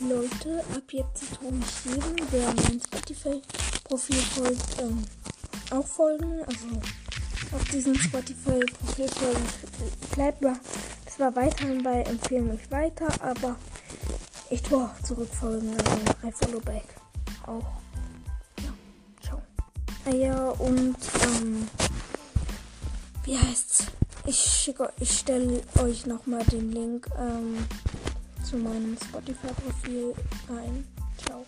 Leute, ab jetzt tue ich jedem, der mein Spotify-Profil folgt, ähm, auch folgen. Also auf diesem Spotify-Profil folgen. Bleibt mal. Das war weiterhin bei Empfehlen mich weiter, aber ich tue auch zurückfolgen. Also I follow back. Auch. Ja, ciao. Ah ja, und ähm, wie heißt's? Ich ich stelle euch nochmal den Link ähm, zu meinem Spotify-Profil ein. Ciao.